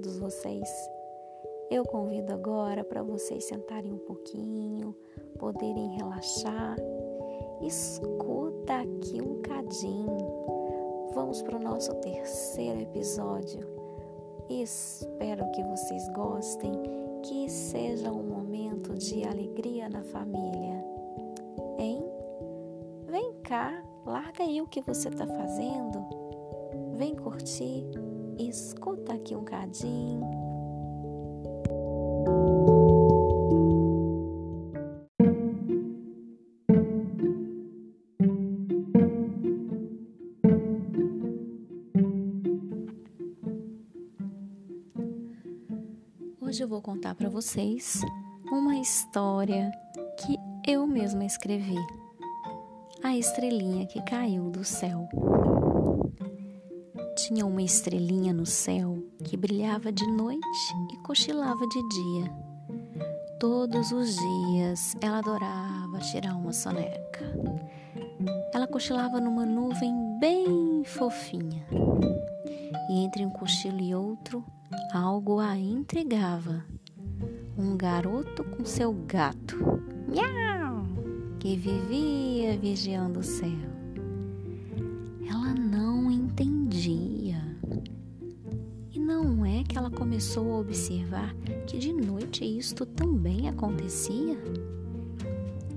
todos vocês. Eu convido agora para vocês sentarem um pouquinho, poderem relaxar. Escuta aqui um cadinho. Vamos para o nosso terceiro episódio. Espero que vocês gostem, que seja um momento de alegria na família. Hein? Vem cá Larga aí o que você está fazendo. Vem curtir. Escuta aqui um cadinho. Hoje eu vou contar para vocês uma história que eu mesma escrevi a estrelinha que caiu do céu. Tinha uma estrelinha no céu que brilhava de noite e cochilava de dia. Todos os dias ela adorava tirar uma soneca. Ela cochilava numa nuvem bem fofinha. E entre um cochilo e outro, algo a intrigava. Um garoto com seu gato. Miau! que vivia vigiando o céu. Começou a observar que de noite isto também acontecia?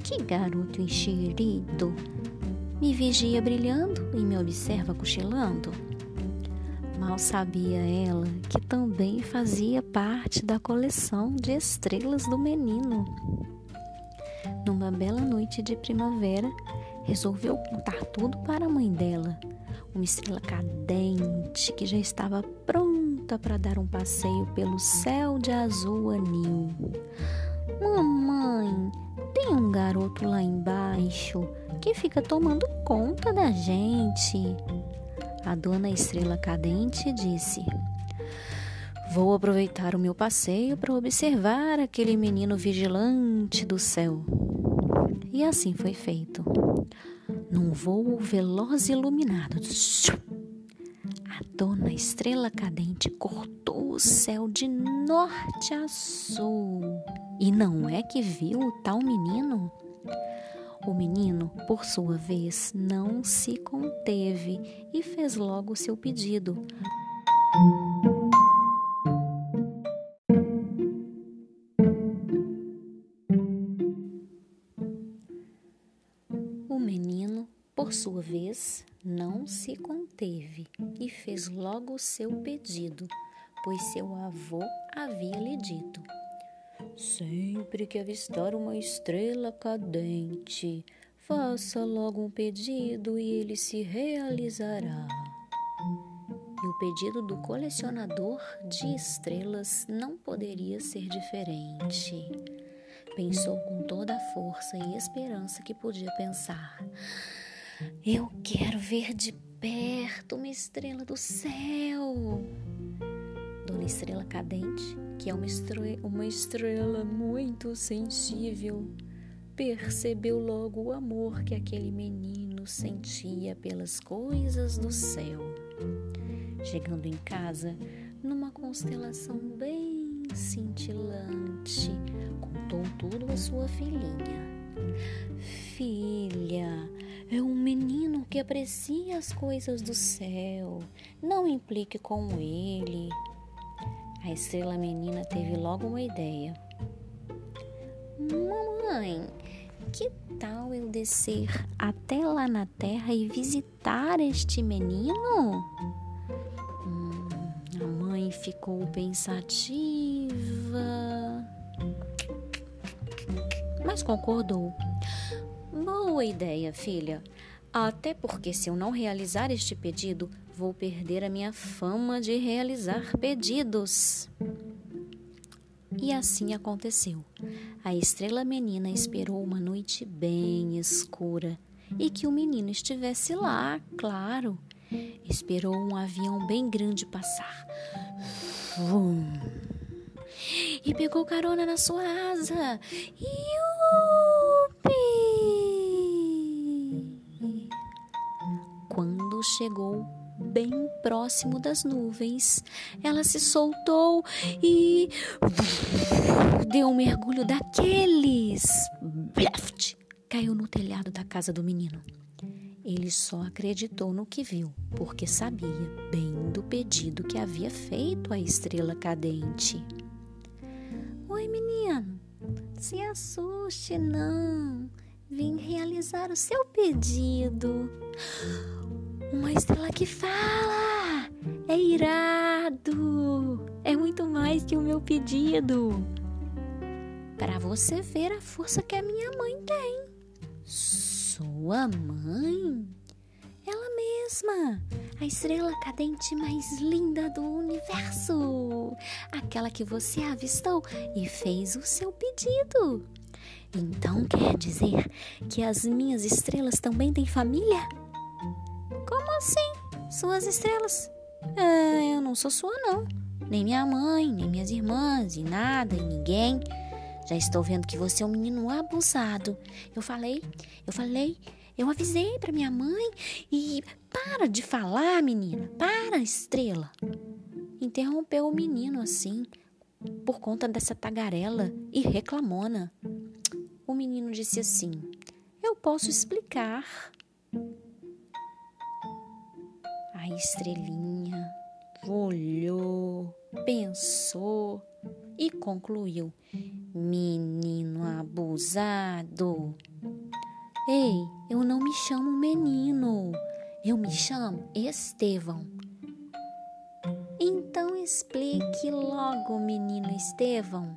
Que garoto enxerido! Me vigia brilhando e me observa cochilando. Mal sabia ela que também fazia parte da coleção de estrelas do menino numa bela noite de primavera, resolveu contar tudo para a mãe dela, uma estrela cadente que já estava pronta para dar um passeio pelo céu de azul anil. Mamãe, tem um garoto lá embaixo que fica tomando conta da gente. A dona Estrela Cadente disse: Vou aproveitar o meu passeio para observar aquele menino vigilante do céu. E assim foi feito. Num voo veloz e iluminado, dona estrela cadente cortou o céu de norte a sul. E não é que viu o tal menino? O menino, por sua vez, não se conteve e fez logo o seu pedido. Por sua vez, não se conteve e fez logo o seu pedido, pois seu avô havia lhe dito: Sempre que avistar uma estrela cadente, faça logo um pedido e ele se realizará. E o pedido do colecionador de estrelas não poderia ser diferente. Pensou com toda a força e esperança que podia pensar. Eu quero ver de perto uma estrela do céu. Dona Estrela Cadente, que é uma estrela, uma estrela muito sensível, percebeu logo o amor que aquele menino sentia pelas coisas do céu. Chegando em casa, numa constelação bem cintilante, contou tudo à sua filhinha. Filha, é um menino que aprecia as coisas do céu. Não implique com ele. A estrela menina teve logo uma ideia. Mamãe, que tal eu descer até lá na terra e visitar este menino? Hum, a mãe ficou pensativa, mas concordou. Boa ideia, filha. Até porque, se eu não realizar este pedido, vou perder a minha fama de realizar pedidos. E assim aconteceu. A estrela menina esperou uma noite bem escura e que o menino estivesse lá, claro. Esperou um avião bem grande passar. Vum! E pegou carona na sua asa. Iupi! Chegou bem próximo das nuvens. Ela se soltou e deu um mergulho daqueles. Bleft! Caiu no telhado da casa do menino. Ele só acreditou no que viu, porque sabia bem do pedido que havia feito a estrela cadente. Oi, menino, se assuste, não. Vim realizar o seu pedido. Uma estrela que fala! É irado! É muito mais que o meu pedido. Para você ver a força que a minha mãe tem. Sua mãe? Ela mesma, a estrela cadente mais linda do universo, aquela que você avistou e fez o seu pedido. Então quer dizer que as minhas estrelas também têm família? Como assim? Suas estrelas? É, eu não sou sua, não. Nem minha mãe, nem minhas irmãs, e nada, e ninguém. Já estou vendo que você é um menino abusado. Eu falei, eu falei, eu avisei para minha mãe e para de falar, menina. Para, estrela. Interrompeu o menino assim, por conta dessa tagarela e reclamona. O menino disse assim: Eu posso explicar. A estrelinha olhou, pensou e concluiu: Menino abusado. Ei, eu não me chamo menino, eu me chamo Estevão. Então explique logo, menino Estevão.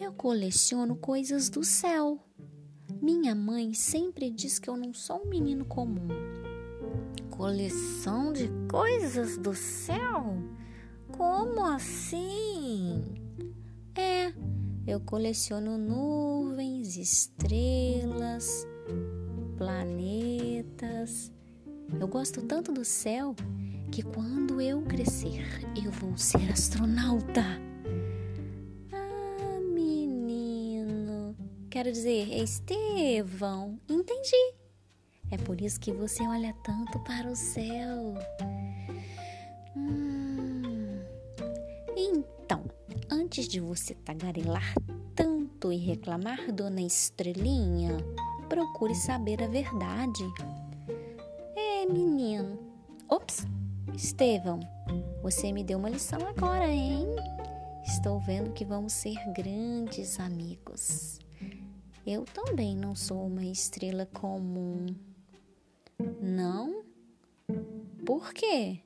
Eu coleciono coisas do céu. Minha mãe sempre diz que eu não sou um menino comum. Coleção de coisas do céu? Como assim? É, eu coleciono nuvens, estrelas, planetas. Eu gosto tanto do céu que quando eu crescer, eu vou ser astronauta. Ah, menino. Quero dizer, Estevão, entendi. É por isso que você olha tanto para o céu. Hum. Então, antes de você tagarelar tanto e reclamar, dona Estrelinha, procure saber a verdade. É, menino. Ops, Estevão, você me deu uma lição agora, hein? Estou vendo que vamos ser grandes amigos. Eu também não sou uma estrela comum. Não? Por quê?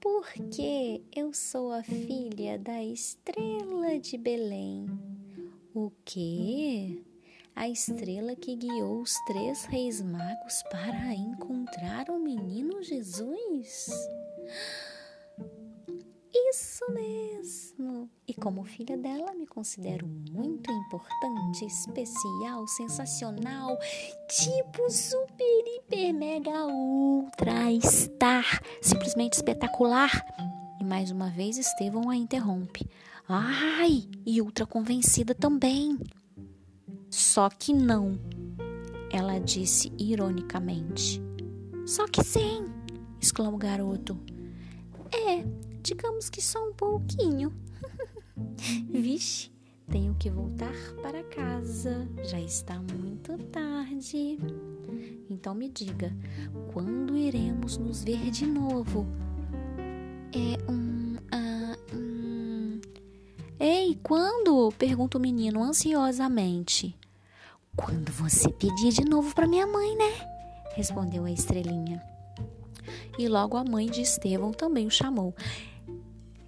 Porque eu sou a filha da estrela de Belém. O quê? A estrela que guiou os três reis magos para encontrar o menino Jesus? Isso mesmo! E como filha dela, me considero muito importante, especial, sensacional, tipo super, hiper, mega, ultra, star, simplesmente espetacular. E mais uma vez Estevão a interrompe. Ai, e ultra convencida também. Só que não, ela disse ironicamente. Só que sim, exclama o garoto. É, digamos que só um pouquinho. Vixe, tenho que voltar para casa. Já está muito tarde. Então me diga, quando iremos nos ver de novo? É um. Ah, um... Ei, quando? pergunta o menino ansiosamente. Quando você pedir de novo para minha mãe, né? respondeu a estrelinha. E logo a mãe de Estevão também o chamou.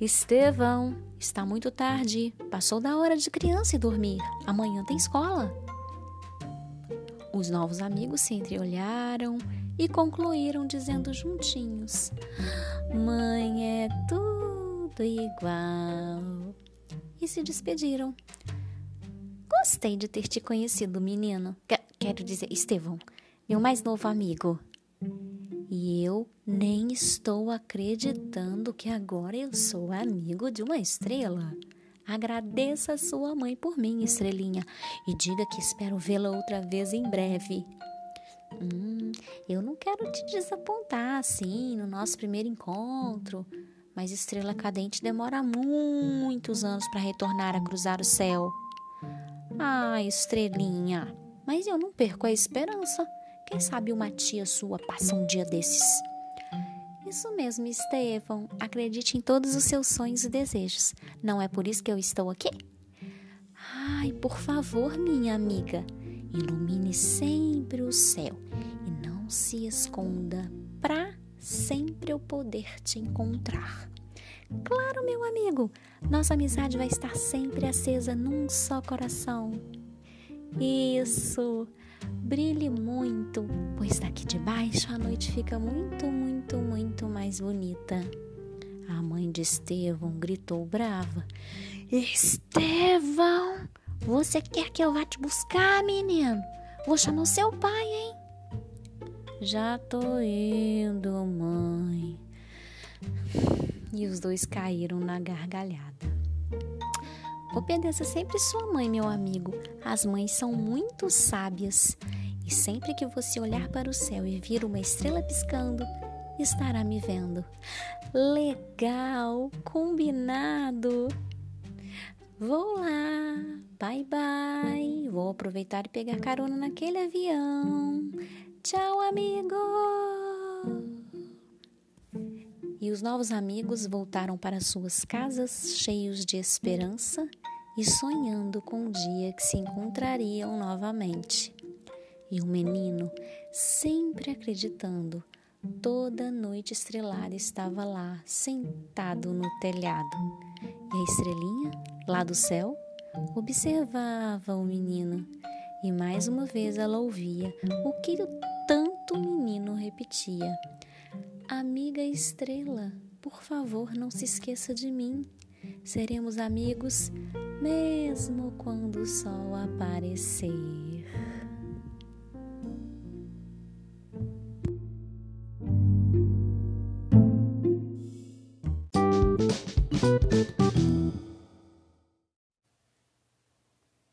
Estevão, está muito tarde. Passou da hora de criança e dormir. Amanhã tem escola. Os novos amigos se entreolharam e concluíram dizendo juntinhos: Mãe é tudo igual. E se despediram. Gostei de ter te conhecido, menino. Quero dizer, Estevão, meu mais novo amigo. E eu nem estou acreditando que agora eu sou amigo de uma estrela. Agradeça a sua mãe por mim, estrelinha, e diga que espero vê-la outra vez em breve. Hum, Eu não quero te desapontar assim no nosso primeiro encontro, mas Estrela Cadente demora muitos anos para retornar a cruzar o céu. Ah, estrelinha, mas eu não perco a esperança. Quem sabe uma tia sua passa um dia desses. Isso mesmo, Estevão. Acredite em todos os seus sonhos e desejos. Não é por isso que eu estou aqui? Ai, por favor, minha amiga, ilumine sempre o céu e não se esconda para sempre eu poder te encontrar. Claro, meu amigo, nossa amizade vai estar sempre acesa num só coração. Isso! Brilhe muito, pois daqui de baixo a noite fica muito, muito, muito mais bonita. A mãe de Estevão gritou brava: Estevão, você quer que eu vá te buscar, menino? Vou chamar o seu pai, hein? Já tô indo, mãe. E os dois caíram na gargalhada. Obedeça sempre sua mãe, meu amigo. As mães são muito sábias. E sempre que você olhar para o céu e vir uma estrela piscando, estará me vendo. Legal, combinado. Vou lá, bye bye. Vou aproveitar e pegar carona naquele avião. Tchau, amigo. E os novos amigos voltaram para suas casas cheios de esperança e sonhando com o dia que se encontrariam novamente. E o menino, sempre acreditando, toda noite estrelada estava lá, sentado no telhado. E a estrelinha, lá do céu, observava o menino. E mais uma vez ela ouvia o que tanto o menino repetia. Amiga estrela, por favor, não se esqueça de mim. Seremos amigos mesmo quando o sol aparecer.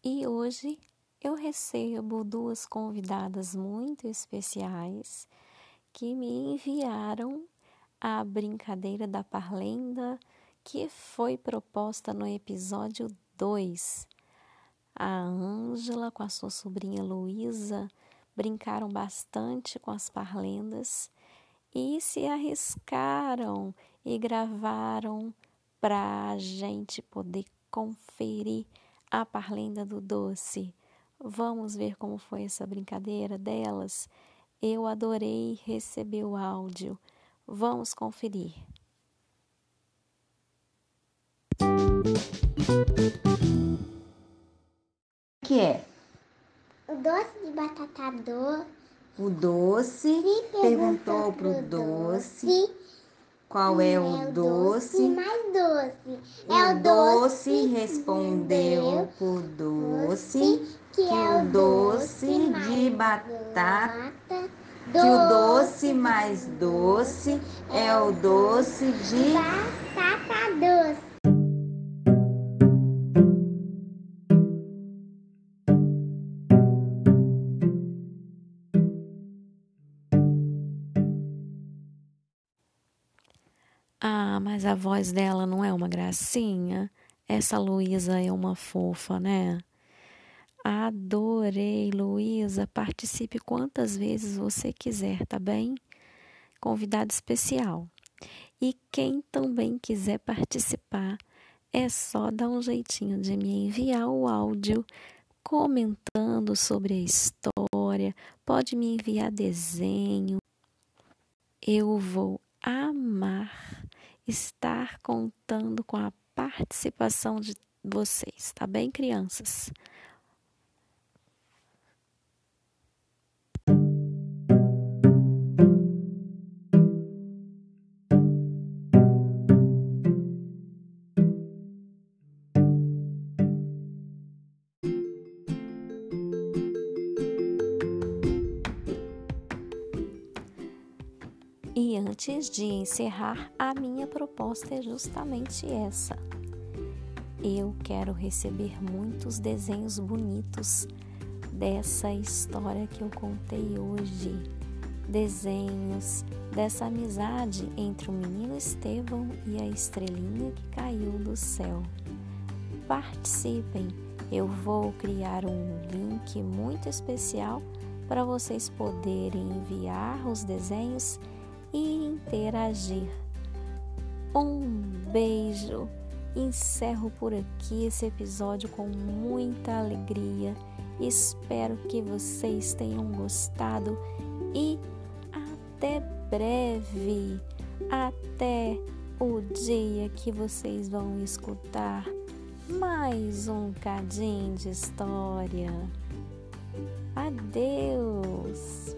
E hoje eu recebo duas convidadas muito especiais que me enviaram a brincadeira da parlenda que foi proposta no episódio 2. A Ângela com a sua sobrinha Luísa brincaram bastante com as parlendas e se arriscaram e gravaram para a gente poder conferir a parlenda do doce. Vamos ver como foi essa brincadeira delas? Eu adorei receber o áudio. Vamos conferir. O que é? O doce de batata doce. O doce perguntou pro doce qual é o doce. mais doce. É o doce respondeu pro doce que é o doce de batata que o doce mais doce é o doce de batata mas a voz dela não é uma gracinha? Essa Luísa é uma fofa, né? Adorei, Luísa. Participe quantas vezes você quiser, tá bem? Convidado especial. E quem também quiser participar, é só dar um jeitinho de me enviar o áudio comentando sobre a história, pode me enviar desenho. Eu vou amar estar contando com a participação de vocês, tá bem, crianças? E antes de encerrar, a minha proposta é justamente essa. Eu quero receber muitos desenhos bonitos dessa história que eu contei hoje. desenhos dessa amizade entre o menino Estevão e a estrelinha que caiu do céu. Participem! Eu vou criar um link muito especial para vocês poderem enviar os desenhos interagir. Um beijo! Encerro por aqui esse episódio com muita alegria. Espero que vocês tenham gostado e até breve. Até o dia que vocês vão escutar mais um cadinho de história. Adeus!